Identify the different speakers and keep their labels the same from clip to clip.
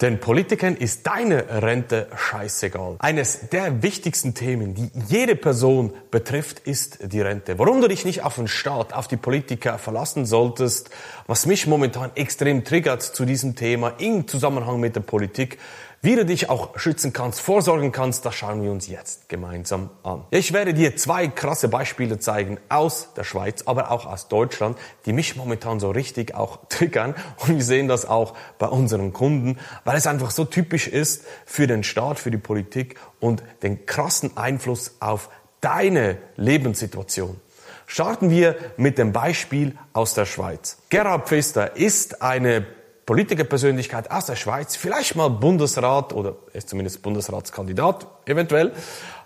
Speaker 1: Denn Politikern ist deine Rente scheißegal. Eines der wichtigsten Themen, die jede Person betrifft, ist die Rente. Warum du dich nicht auf den Staat, auf die Politiker verlassen solltest, was mich momentan extrem triggert zu diesem Thema im Zusammenhang mit der Politik, wie du dich auch schützen kannst, vorsorgen kannst, das schauen wir uns jetzt gemeinsam an. Ich werde dir zwei krasse Beispiele zeigen aus der Schweiz, aber auch aus Deutschland, die mich momentan so richtig auch triggern. Und wir sehen das auch bei unseren Kunden, weil es einfach so typisch ist für den Staat, für die Politik und den krassen Einfluss auf deine Lebenssituation. Starten wir mit dem Beispiel aus der Schweiz. Gerhard Pfister ist eine Politikerpersönlichkeit aus der Schweiz, vielleicht mal Bundesrat oder ist zumindest Bundesratskandidat eventuell,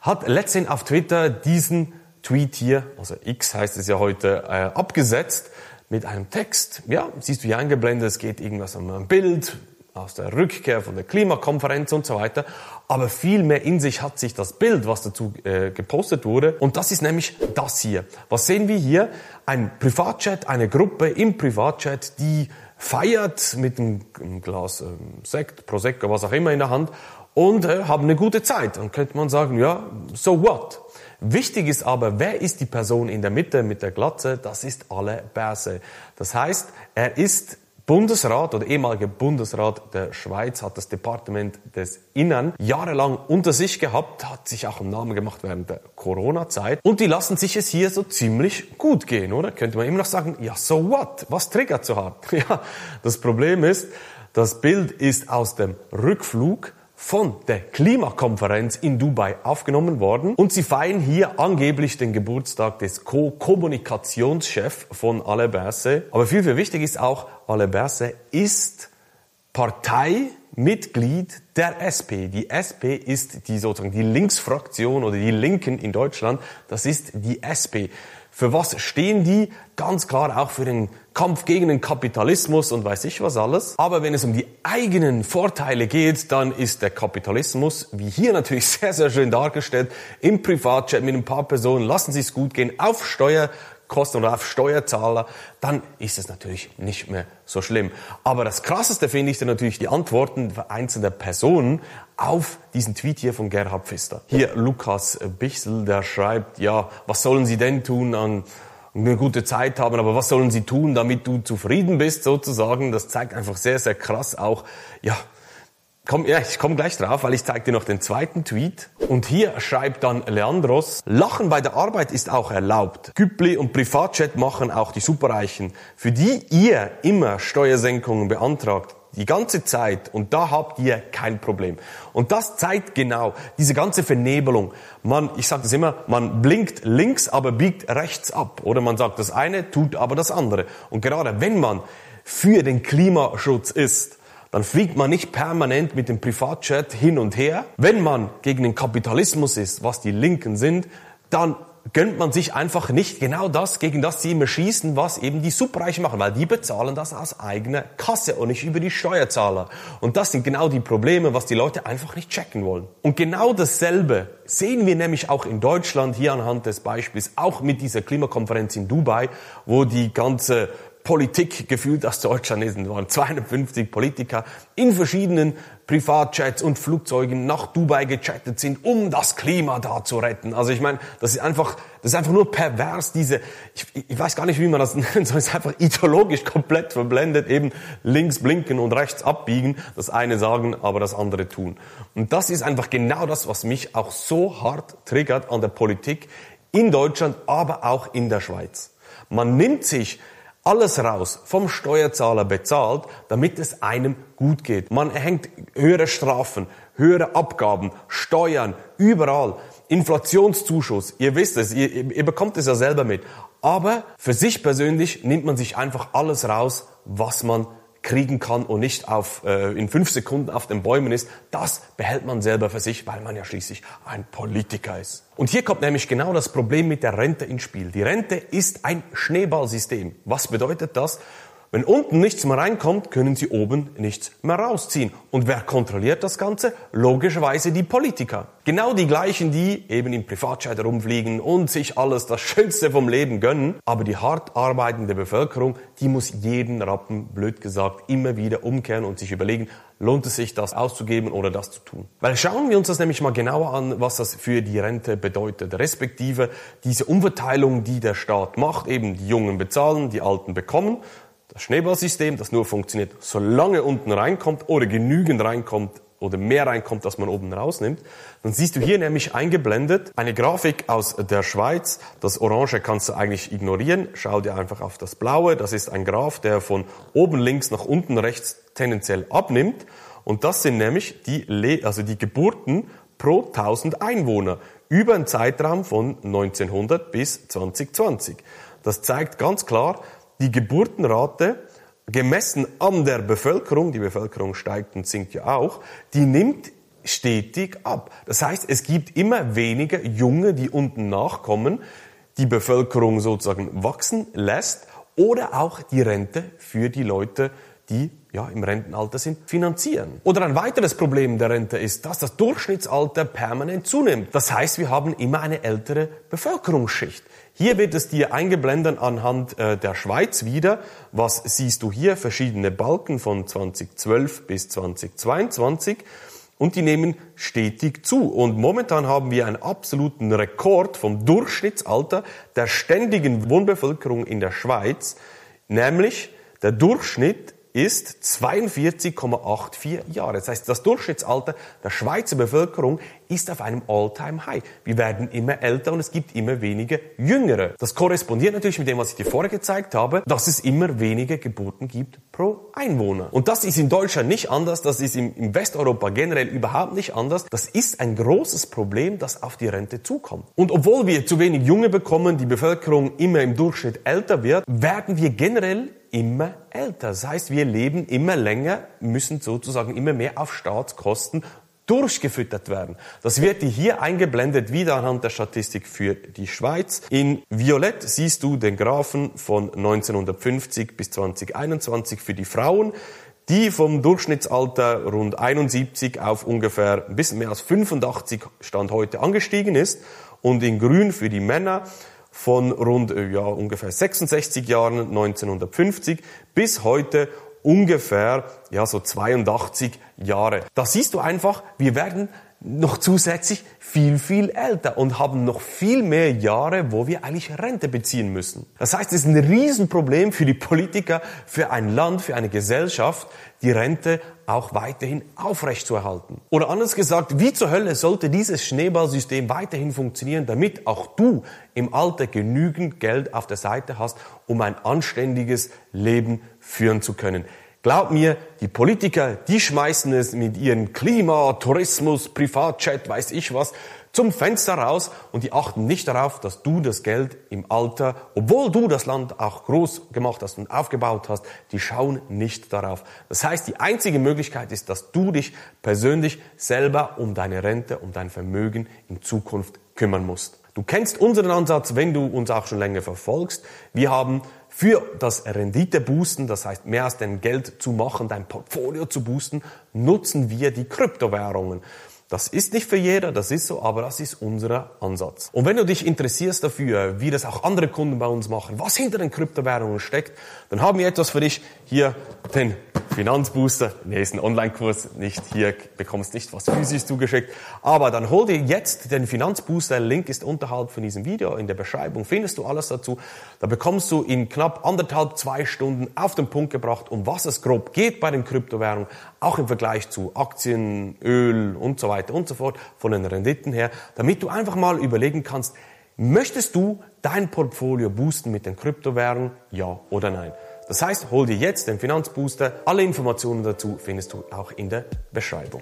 Speaker 1: hat letztens auf Twitter diesen Tweet hier, also X heißt es ja heute, äh, abgesetzt mit einem Text. Ja, siehst du hier eingeblendet, es geht irgendwas um ein Bild aus der Rückkehr von der Klimakonferenz und so weiter. Aber viel mehr in sich hat sich das Bild, was dazu äh, gepostet wurde. Und das ist nämlich das hier. Was sehen wir hier? Ein Privatchat, eine Gruppe im Privatchat, die feiert mit einem Glas äh, Sekt, Prosecco, was auch immer in der Hand und äh, haben eine gute Zeit. Dann könnte man sagen, ja, so what? Wichtig ist aber, wer ist die Person in der Mitte mit der Glatze? Das ist alle Berse. Das heißt, er ist Bundesrat oder ehemaliger Bundesrat der Schweiz hat das Departement des Innern jahrelang unter sich gehabt, hat sich auch einen Namen gemacht während der Corona-Zeit und die lassen sich es hier so ziemlich gut gehen, oder? Könnte man immer noch sagen, ja, so what? Was triggert so hart? Ja, das Problem ist, das Bild ist aus dem Rückflug von der Klimakonferenz in Dubai aufgenommen worden und sie feiern hier angeblich den Geburtstag des Co-Kommunikationschefs von Aleberse. Aber viel, viel wichtig ist auch, Aleberse ist Parteimitglied der SP. Die SP ist die sozusagen die Linksfraktion oder die Linken in Deutschland. Das ist die SP. Für was stehen die? Ganz klar auch für den Kampf gegen den Kapitalismus und weiß ich was alles. Aber wenn es um die eigenen Vorteile geht, dann ist der Kapitalismus, wie hier natürlich sehr, sehr schön dargestellt, im Privatchat mit ein paar Personen, lassen Sie es gut gehen, auf Steuer Kosten oder auf Steuerzahler, dann ist es natürlich nicht mehr so schlimm. Aber das Krasseste finde ich dann natürlich die Antworten einzelner Personen auf diesen Tweet hier von Gerhard Pfister. Hier Lukas Bichsel, der schreibt, ja, was sollen Sie denn tun an eine gute Zeit haben, aber was sollen sie tun, damit du zufrieden bist sozusagen? Das zeigt einfach sehr, sehr krass auch, ja, Komm, ja, ich komme gleich drauf, weil ich zeige dir noch den zweiten Tweet. Und hier schreibt dann Leandros, Lachen bei der Arbeit ist auch erlaubt. Güppli und Privatchat machen auch die Superreichen, für die ihr immer Steuersenkungen beantragt. Die ganze Zeit. Und da habt ihr kein Problem. Und das zeigt genau diese ganze Vernebelung. Man, ich sage das immer, man blinkt links, aber biegt rechts ab. Oder man sagt das eine, tut aber das andere. Und gerade wenn man für den Klimaschutz ist, dann fliegt man nicht permanent mit dem Privatchat hin und her. Wenn man gegen den Kapitalismus ist, was die Linken sind, dann gönnt man sich einfach nicht genau das, gegen das sie immer schießen, was eben die Superreichen machen, weil die bezahlen das aus eigener Kasse und nicht über die Steuerzahler. Und das sind genau die Probleme, was die Leute einfach nicht checken wollen. Und genau dasselbe sehen wir nämlich auch in Deutschland hier anhand des Beispiels, auch mit dieser Klimakonferenz in Dubai, wo die ganze Politik gefühlt aus Deutschland ist. Es waren 250 Politiker in verschiedenen Privatjets und Flugzeugen nach Dubai gechattet sind, um das Klima da zu retten. Also ich meine, das ist einfach, das ist einfach nur pervers, diese, ich, ich weiß gar nicht, wie man das nennt, sondern es ist einfach ideologisch komplett verblendet, eben links blinken und rechts abbiegen, das eine sagen, aber das andere tun. Und das ist einfach genau das, was mich auch so hart triggert an der Politik in Deutschland, aber auch in der Schweiz. Man nimmt sich alles raus, vom Steuerzahler bezahlt, damit es einem gut geht. Man erhängt höhere Strafen, höhere Abgaben, Steuern, überall. Inflationszuschuss, ihr wisst es, ihr, ihr bekommt es ja selber mit. Aber für sich persönlich nimmt man sich einfach alles raus, was man kriegen kann und nicht auf, äh, in fünf Sekunden auf den Bäumen ist, das behält man selber für sich, weil man ja schließlich ein Politiker ist. Und hier kommt nämlich genau das Problem mit der Rente ins Spiel. Die Rente ist ein Schneeballsystem. Was bedeutet das? Wenn unten nichts mehr reinkommt, können sie oben nichts mehr rausziehen. Und wer kontrolliert das Ganze? Logischerweise die Politiker. Genau die gleichen, die eben im Privatjet herumfliegen und sich alles das Schönste vom Leben gönnen. Aber die hart arbeitende Bevölkerung, die muss jeden Rappen, blöd gesagt, immer wieder umkehren und sich überlegen, lohnt es sich, das auszugeben oder das zu tun. Weil schauen wir uns das nämlich mal genauer an, was das für die Rente bedeutet, respektive diese Umverteilung, die der Staat macht, eben die Jungen bezahlen, die Alten bekommen das Schneeballsystem, das nur funktioniert, solange unten reinkommt oder genügend reinkommt oder mehr reinkommt, dass man oben rausnimmt, dann siehst du hier nämlich eingeblendet eine Grafik aus der Schweiz. Das Orange kannst du eigentlich ignorieren. Schau dir einfach auf das Blaue. Das ist ein Graph, der von oben links nach unten rechts tendenziell abnimmt. Und das sind nämlich die, Le also die Geburten pro 1000 Einwohner über einen Zeitraum von 1900 bis 2020. Das zeigt ganz klar, die Geburtenrate gemessen an der Bevölkerung, die Bevölkerung steigt und sinkt ja auch, die nimmt stetig ab. Das heißt, es gibt immer weniger Junge, die unten nachkommen, die Bevölkerung sozusagen wachsen lässt oder auch die Rente für die Leute, die ja, im Rentenalter sind, finanzieren. Oder ein weiteres Problem der Rente ist, dass das Durchschnittsalter permanent zunimmt. Das heißt, wir haben immer eine ältere Bevölkerungsschicht. Hier wird es dir eingeblendet anhand äh, der Schweiz wieder. Was siehst du hier? Verschiedene Balken von 2012 bis 2022 und die nehmen stetig zu. Und momentan haben wir einen absoluten Rekord vom Durchschnittsalter der ständigen Wohnbevölkerung in der Schweiz, nämlich der Durchschnitt ist 42,84 Jahre. Das heißt, das Durchschnittsalter der Schweizer Bevölkerung ist auf einem All-Time-High. Wir werden immer älter und es gibt immer weniger Jüngere. Das korrespondiert natürlich mit dem, was ich dir vorher gezeigt habe, dass es immer weniger Geburten gibt pro Einwohner. Und das ist in Deutschland nicht anders, das ist in Westeuropa generell überhaupt nicht anders. Das ist ein großes Problem, das auf die Rente zukommt. Und obwohl wir zu wenig Junge bekommen, die Bevölkerung immer im Durchschnitt älter wird, werden wir generell immer älter. Das heißt, wir leben immer länger, müssen sozusagen immer mehr auf Staatskosten durchgefüttert werden. Das wird dir hier eingeblendet, wieder anhand der Statistik für die Schweiz. In Violett siehst du den Graphen von 1950 bis 2021 für die Frauen, die vom Durchschnittsalter rund 71 auf ungefähr ein bisschen mehr als 85 Stand heute angestiegen ist und in Grün für die Männer von rund äh, ja, ungefähr 66 Jahren 1950 bis heute ungefähr ja so 82 Jahre. Da siehst du einfach, wir werden noch zusätzlich viel, viel älter und haben noch viel mehr Jahre, wo wir eigentlich Rente beziehen müssen. Das heißt, es ist ein Riesenproblem für die Politiker, für ein Land, für eine Gesellschaft, die Rente auch weiterhin aufrechtzuerhalten. Oder anders gesagt, wie zur Hölle sollte dieses Schneeballsystem weiterhin funktionieren, damit auch du im Alter genügend Geld auf der Seite hast, um ein anständiges Leben führen zu können. Glaub mir, die Politiker, die schmeißen es mit ihren Klima, Tourismus, Privatchat, weiß ich was, zum Fenster raus und die achten nicht darauf, dass du das Geld im Alter, obwohl du das Land auch groß gemacht hast und aufgebaut hast, die schauen nicht darauf. Das heißt, die einzige Möglichkeit ist, dass du dich persönlich selber um deine Rente, um dein Vermögen in Zukunft kümmern musst. Du kennst unseren Ansatz, wenn du uns auch schon länger verfolgst. Wir haben für das Renditeboosten, das heißt mehr als dein Geld zu machen, dein Portfolio zu boosten, nutzen wir die Kryptowährungen. Das ist nicht für jeder, das ist so, aber das ist unser Ansatz. Und wenn du dich interessierst dafür, wie das auch andere Kunden bei uns machen, was hinter den Kryptowährungen steckt, dann haben wir etwas für dich. Hier den Finanzbooster. Nee, ist ein Online-Kurs, nicht hier, bekommst nicht was physisch zugeschickt. Aber dann hol dir jetzt den Finanzbooster. Link ist unterhalb von diesem Video. In der Beschreibung findest du alles dazu. Da bekommst du in knapp anderthalb, zwei Stunden auf den Punkt gebracht, um was es grob geht bei den Kryptowährungen, auch im Vergleich zu Aktien, Öl und so weiter und so fort, von den Renditen her, damit du einfach mal überlegen kannst, möchtest du dein Portfolio boosten mit den Kryptowährungen? Ja oder nein? Das heißt, hol dir jetzt den Finanzbooster. Alle Informationen dazu findest du auch in der Beschreibung.